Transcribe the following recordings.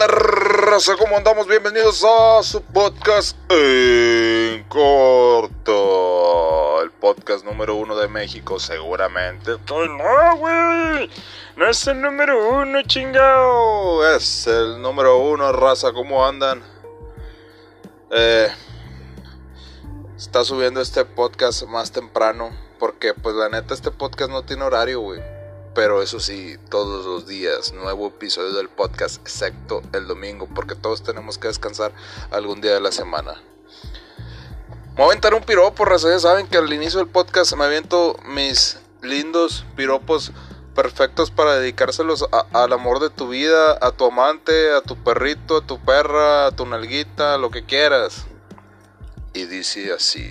onda, raza? ¿Cómo andamos? Bienvenidos a su podcast en corto. El podcast número uno de México, seguramente. No, güey. No es el número uno, chingado. Es el número uno, raza. ¿Cómo andan? Eh, está subiendo este podcast más temprano. Porque, pues, la neta, este podcast no tiene horario, güey. Pero eso sí, todos los días, nuevo episodio del podcast, excepto el domingo, porque todos tenemos que descansar algún día de la semana. Voy a aventar un piropo, raza. Ya saben que al inicio del podcast me aviento mis lindos piropos perfectos para dedicárselos al amor de tu vida, a tu amante, a tu perrito, a tu perra, a tu nalguita, lo que quieras. Y dice así.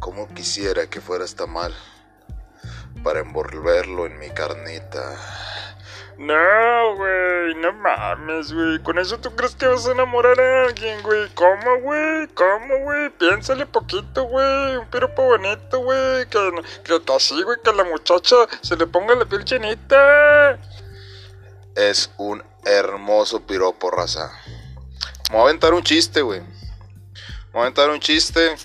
Como quisiera que fuera esta mal para envolverlo en mi carnita. No, güey, no mames, güey. ¿Con eso tú crees que vas a enamorar a alguien, güey? ¿Cómo, güey? ¿Cómo, güey? Piénsale poquito, güey. Un piropo bonito, güey. Que, que te así, güey, que a la muchacha se le ponga la piel chinita. Es un hermoso piropo, raza. Me voy a aventar un chiste, güey. Me voy a aventar un chiste.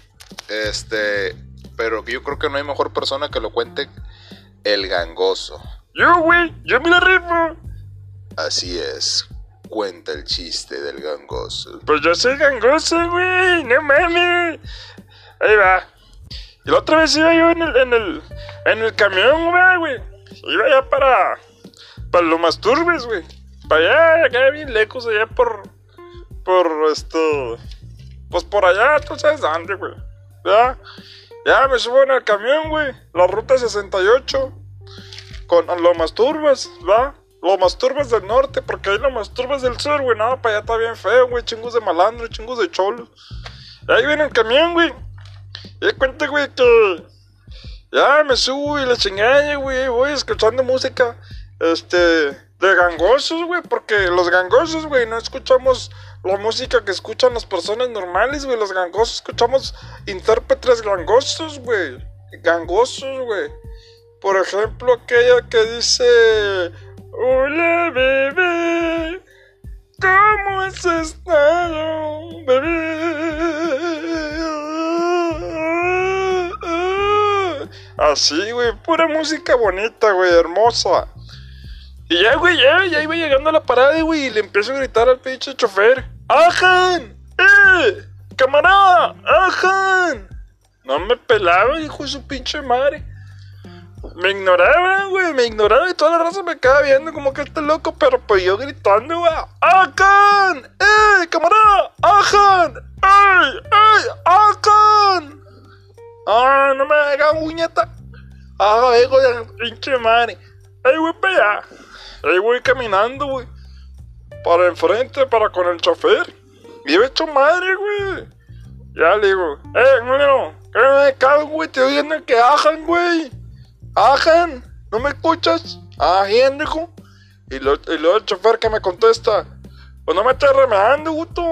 Este. Pero yo creo que no hay mejor persona que lo cuente el gangoso. Yo, güey, yo me la rifo. Así es. Cuenta el chiste del gangoso. Pues yo soy gangoso, güey. No mames. Ahí va. Y la otra vez iba yo en el, en el, en el camión, güey. Iba ya para, para lo más turbes, güey. Para allá, acá bien lejos, allá por, por esto, pues por allá, tú sabes dónde, güey. ¿Ya? Ya me subo en el camión, güey. La ruta 68. Con los masturbas, ¿va? Los masturbas del norte, porque hay los masturbas del sur, güey. No, para allá está bien feo, güey. Chingos de malandro, chingos de cholos. Ahí viene el camión, güey. Y cuenta, güey, que. Ya me subo y la chingada, güey. Voy escuchando música. Este. De gangosos, güey. Porque los gangosos, güey, no escuchamos la música que escuchan las personas normales, güey. Los gangosos escuchamos intérpretes gangosos, güey. Gangosos, güey. Por ejemplo, aquella que dice... Hola, bebé. ¿Cómo has estado, bebé? Así, güey. Pura música bonita, güey. Hermosa. Y ya, güey, ya, ya iba llegando a la parada, güey, y le empiezo a gritar al pinche chofer. ¡Ajan! ¡Eh! ¡Camarada! ¡Ajan! No me pelaba, hijo de su pinche madre. Me ignoraba, güey, me ignoraba y toda la raza me quedaba viendo como que este loco, pero pues yo gritando, güey. ¡Ajan! ¡Eh! ¡Camarada! ¡Ajan! ¡Ey! ¡Ey! ¡Ajan! ¡Ah! No me haga uñeta. ¡Ah, hijo de pinche madre! ¡Ey, güey, para allá! Ahí voy caminando, güey. Para enfrente, para con el chofer. Y he hecho madre, güey. Ya le digo, eh, no, que no me cago, güey. Te oyendo que ajan, güey. Ajan. ¿No me escuchas? Ah, hijo. Y, lo, y luego el chofer que me contesta, pues no me estás remedando, guto.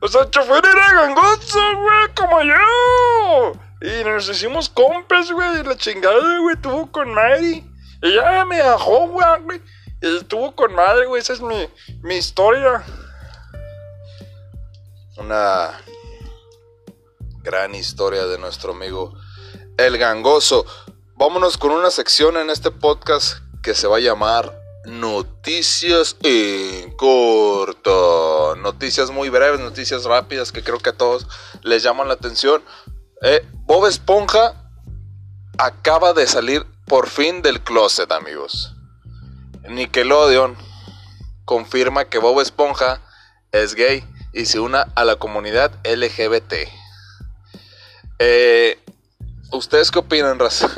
O sea, el chofer era gangoso, güey, como yo. Y nos hicimos compas, güey. La chingada, güey, tuvo con Mary. Y ya me dejó, güey. Estuvo con madre, güey. Esa es mi, mi historia. Una gran historia de nuestro amigo El Gangoso. Vámonos con una sección en este podcast que se va a llamar Noticias en corto. Noticias muy breves, noticias rápidas que creo que a todos les llaman la atención. Eh, Bob Esponja acaba de salir por fin del closet, amigos. Nickelodeon confirma que Bob Esponja es gay y se una a la comunidad LGBT. Eh, ¿Ustedes qué opinan, raza?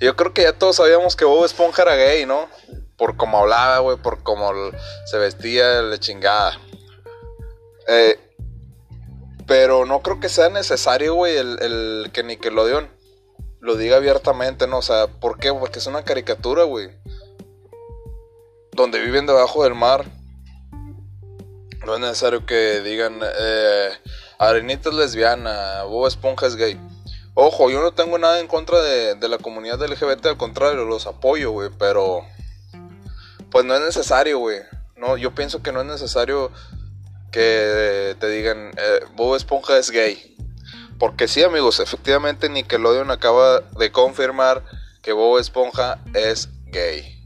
Yo creo que ya todos sabíamos que Bob Esponja era gay, ¿no? Por cómo hablaba, güey, por cómo se vestía, le chingada. Eh, pero no creo que sea necesario, güey, el que Nickelodeon lo diga abiertamente, ¿no? O sea, ¿por qué? Porque es una caricatura, güey. Donde viven debajo del mar. No es necesario que digan, eh, Arenita es lesbiana, Bob Esponja es gay. Ojo, yo no tengo nada en contra de, la comunidad LGBT, al contrario, los apoyo, güey, pero... pues no es necesario, güey. No, yo pienso que no es necesario que te digan, eh, Bob Esponja es gay. Porque sí, amigos, efectivamente Nickelodeon acaba de confirmar que Bob Esponja es gay.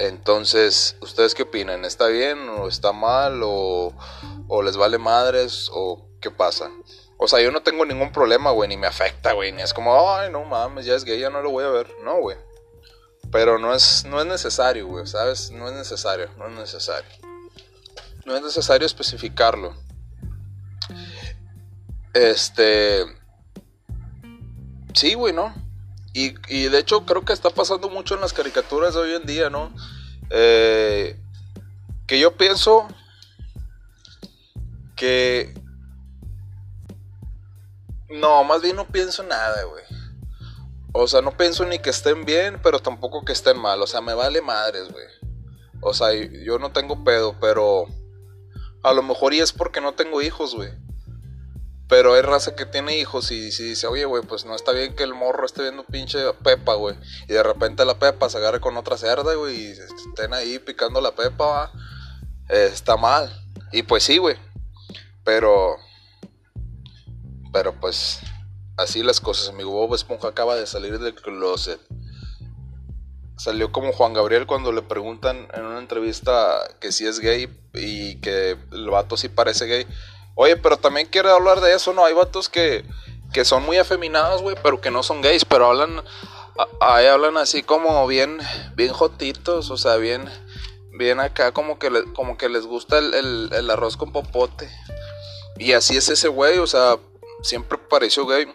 Entonces, ¿ustedes qué opinan? ¿Está bien o está mal o, les vale madres o qué pasa? O sea, yo no tengo ningún problema, güey, ni me afecta, güey, ni es como, ay, no mames, ya es gay, ya no lo voy a ver. No, güey. Pero no es, no es necesario, güey, ¿sabes? No es necesario, no es necesario. No es necesario especificarlo. Este... Sí, güey, ¿no? Y, de hecho creo que está pasando mucho en las caricaturas de hoy en día, ¿no? Eh, que yo pienso que... No, más bien no pienso nada, güey. O sea, no pienso ni que estén bien, pero tampoco que estén mal. O sea, me vale madres, güey. O sea, yo no tengo pedo, pero... A lo mejor y es porque no tengo hijos, güey. Pero hay raza que tiene hijos y si dice, oye, güey, pues no está bien que el morro esté viendo pinche Pepa, güey. Y de repente la Pepa se agarre con otra cerda, güey, y estén ahí picando la Pepa, eh, está mal. Y pues sí, güey. Pero... Pero pues Así las cosas, amigo. Bob Esponja acaba de salir del closet. Salió como Juan Gabriel cuando le preguntan en una entrevista que si es gay y que el vato sí parece gay. Oye, pero también quiere hablar de eso, ¿no? Hay vatos que, que son muy afeminados, güey, pero que no son gays, pero hablan, ahí hablan así como bien, bien jotitos, o sea, bien, bien acá, como que, como que les gusta el, el arroz con popote. Y así es ese güey, o sea, siempre pareció gay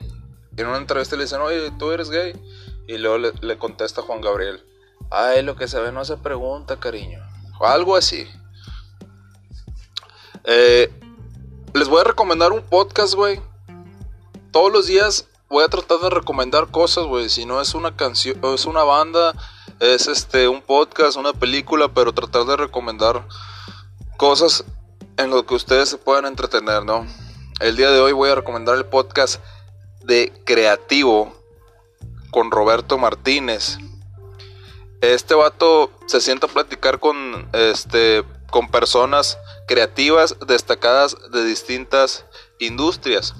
en una entrevista le dicen, oye, ¿tú eres gay? Y luego le, contesta Juan Gabriel, ay, lo que se ve no se pregunta, cariño. O algo así. Eh, les voy a recomendar un podcast, güey. Todos los días voy a tratar de recomendar cosas, güey. Si no es una canción, es una banda, es este un podcast, una película, pero tratar de recomendar cosas en lo que ustedes se puedan entretener, ¿no? El día de hoy voy a recomendar el podcast de Creativo con Roberto Martínez. Este vato se sienta a platicar con, este, con personas creativas destacadas de distintas industrias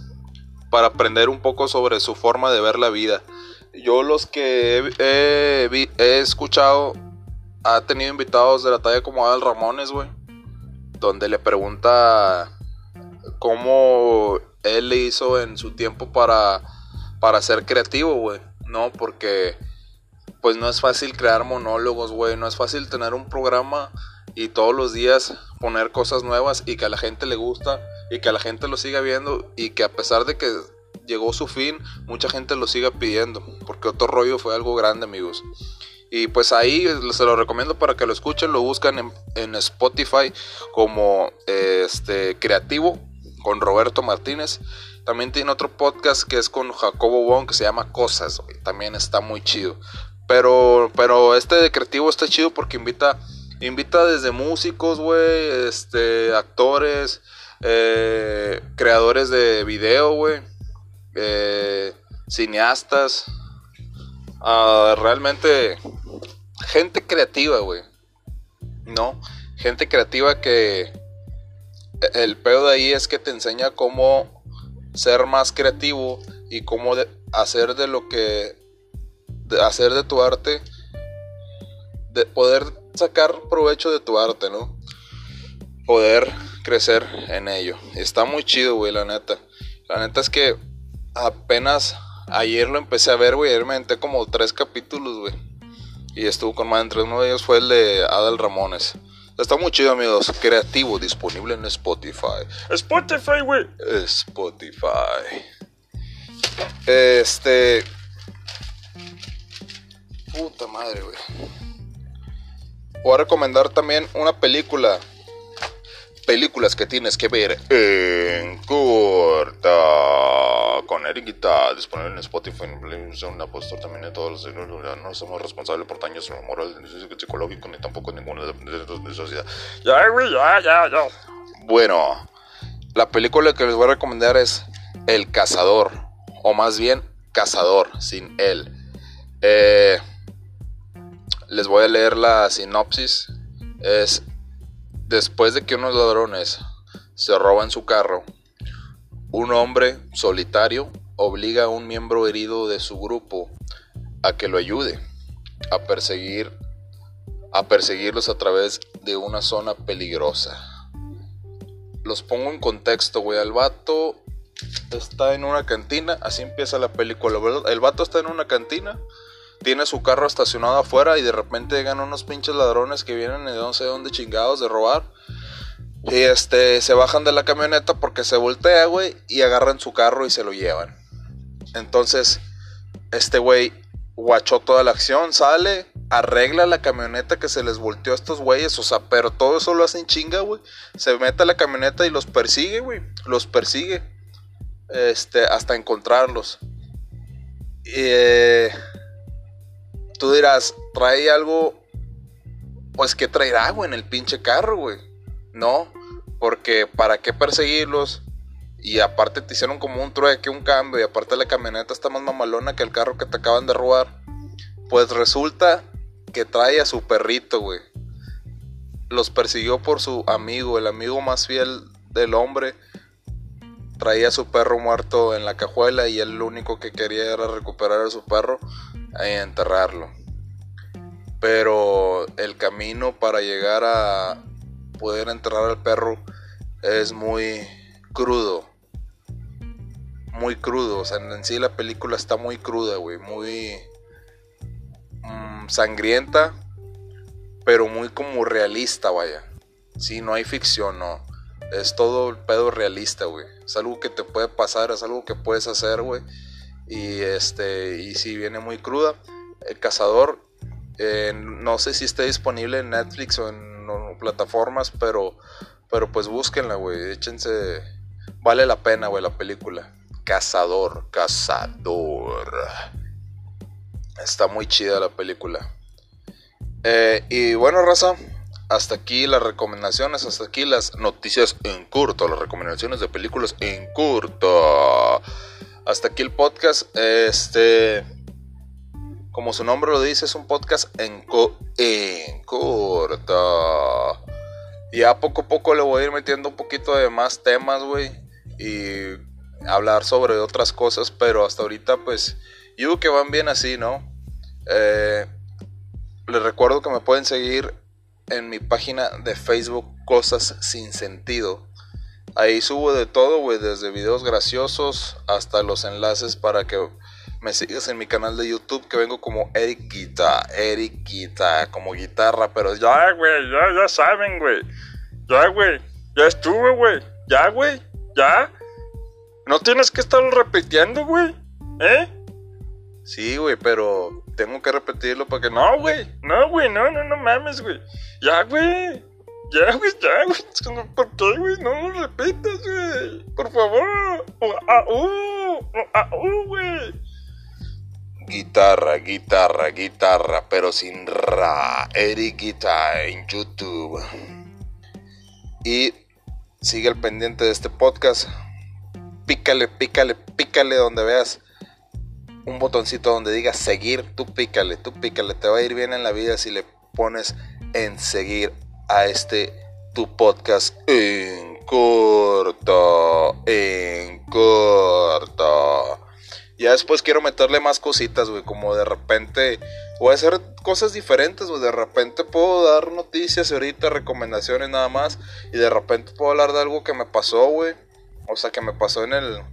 para aprender un poco sobre su forma de ver la vida. Yo los que he, he escuchado ha tenido invitados de la talla como Adal Ramones, güey, donde le pregunta cómo él le hizo en su tiempo para, para ser creativo, güey. No, porque pues no es fácil crear monólogos, güey. No es fácil tener un programa y todos los días poner cosas nuevas y que a la gente le gusta y que a la gente lo siga viendo y que a pesar de que llegó su fin, mucha gente lo siga pidiendo. Porque otro rollo fue algo grande, amigos. Y pues ahí se lo recomiendo para que lo escuchen, lo buscan en, Spotify como este creativo con Roberto Martínez. También tiene otro podcast que es con Jacobo Wong que se llama Cosas, También está muy chido. Pero, pero este de creativo está chido porque invita, invita desde músicos, güey, este, actores, eh, creadores de video, güey, eh, cineastas, realmente gente creativa, güey, ¿no? Gente creativa que el pedo de ahí es que te enseña cómo ser más creativo y cómo hacer de lo que hacer de tu arte de poder sacar provecho de tu arte, ¿no? Poder crecer en ello. Está muy chido, güey, la neta. La neta es que apenas ayer lo empecé a ver, güey, ayer me como tres capítulos, güey. Y estuvo con más entre uno de ellos fue el de Adal Ramones. Está muy chido, amigos. Creativo, disponible en Spotify. Spotify, güey. Spotify. Este. Puta madre, güey. Voy a recomendar también una película. Películas que tienes que ver en corta con Eriquita, disponible en Spotify, en postura también de todos los no somos responsables por daños moral, psicológico, ni tampoco ninguna de sociedad. Ya, güey, ya, ya, ya. Bueno, la película que les voy a recomendar es El Cazador, o más bien Cazador, sin él. Eh, les voy a leer la sinopsis. Es después de que unos ladrones se roban su carro, un hombre solitario obliga a un miembro herido de su grupo a que lo ayude a perseguir a perseguirlos a través de una zona peligrosa. Los pongo en contexto, güey. El vato está en una cantina, así empieza la película. El vato está en una cantina, tiene su carro estacionado afuera y de repente llegan unos pinches ladrones que vienen de no sé dónde chingados de robar. Y este, se bajan de la camioneta porque se voltea, güey, y agarran su carro y se lo llevan. Entonces, este güey guachó toda la acción, sale, arregla la camioneta que se les volteó a estos güeyes, o sea, pero todo eso lo hacen chinga, güey. Se mete a la camioneta y los persigue, güey. Los persigue. Este, hasta encontrarlos. Eh, tú dirás, trae algo. Pues que traerá, güey, en el pinche carro, güey. No, porque ¿para qué perseguirlos? Y aparte te hicieron como un trueque, un cambio. Y aparte la camioneta está más mamalona que el carro que te acaban de robar. Pues resulta que trae a su perrito, güey. Los persiguió por su amigo, el amigo más fiel del hombre. Traía a su perro muerto en la cajuela y él lo único que quería era recuperar a su perro y enterrarlo. Pero el camino para llegar a poder enterrar al perro es muy crudo. Muy crudo. O sea, en sí la película está muy cruda, güey. Muy sangrienta, pero muy como realista, vaya. Si no hay ficción, no. Es todo el pedo realista, güey. Es algo que te puede pasar, es algo que puedes hacer, güey. Y este, y si viene muy cruda. El cazador, eh, no sé si está disponible en Netflix o en, plataformas, pero, pero pues búsquenla, güey. Échense, vale la pena, güey, la película. Cazador, cazador. Está muy chida la película. Eh, y bueno, raza, hasta aquí las recomendaciones, hasta aquí las noticias en corto, las recomendaciones de películas en corto. Hasta aquí el podcast. Este, como su nombre lo dice, es un podcast en, co en corto. Y a poco a poco le voy a ir metiendo un poquito de más temas, güey. Y hablar sobre otras cosas, pero hasta ahorita pues yo que van bien así, ¿no? Eh, les recuerdo que me pueden seguir en mi página de Facebook Cosas sin sentido. Ahí subo de todo, güey, desde videos graciosos hasta los enlaces para que me sigas en mi canal de YouTube que vengo como Eric Guita, Eric Guita, como guitarra, pero ya, güey, ya, ya saben, güey. Ya, güey, ya estuve, güey. Ya, güey, ya. No tienes que estarlo repitiendo, güey. ¿Eh? Sí, güey, pero tengo que repetirlo para que no, güey. No, güey, no, no, no mames, güey. Ya, güey. Ya, güey, ya, güey. ¿Por qué, güey? No lo repitas, güey. Por favor. Ah, uh, güey. Guitarra, guitarra, guitarra, pero sin ra. Eric Guitar en YouTube. Y sigue al pendiente de este podcast. Pícale, pícale, pícale donde veas un botoncito donde diga seguir, tú pícale, tú pícale, te va a ir bien en la vida si le pones en seguir a este tu podcast en corto, en corto. Ya después quiero meterle más cositas, güey, como de repente voy a hacer cosas diferentes, güey, de repente puedo dar noticias ahorita, recomendaciones nada más, y de repente puedo hablar de algo que me pasó, güey, o sea, que me pasó en el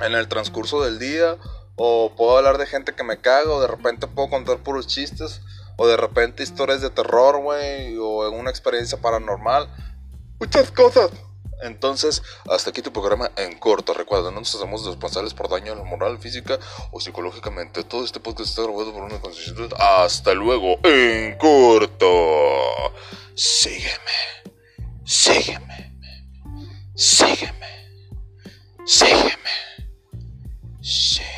en el transcurso del día o puedo hablar de gente que me caga, o de repente puedo contar puros chistes, o de repente historias de terror, güey, o en una experiencia paranormal, muchas cosas. Entonces, hasta aquí tu programa en corto. Recuerda, no nos hacemos responsables por daño a la moral, física o psicológicamente. Todo este podcast está grabado por una conciencia. Hasta luego, en corto. Sígueme, sígueme, sígueme, sígueme. sígueme.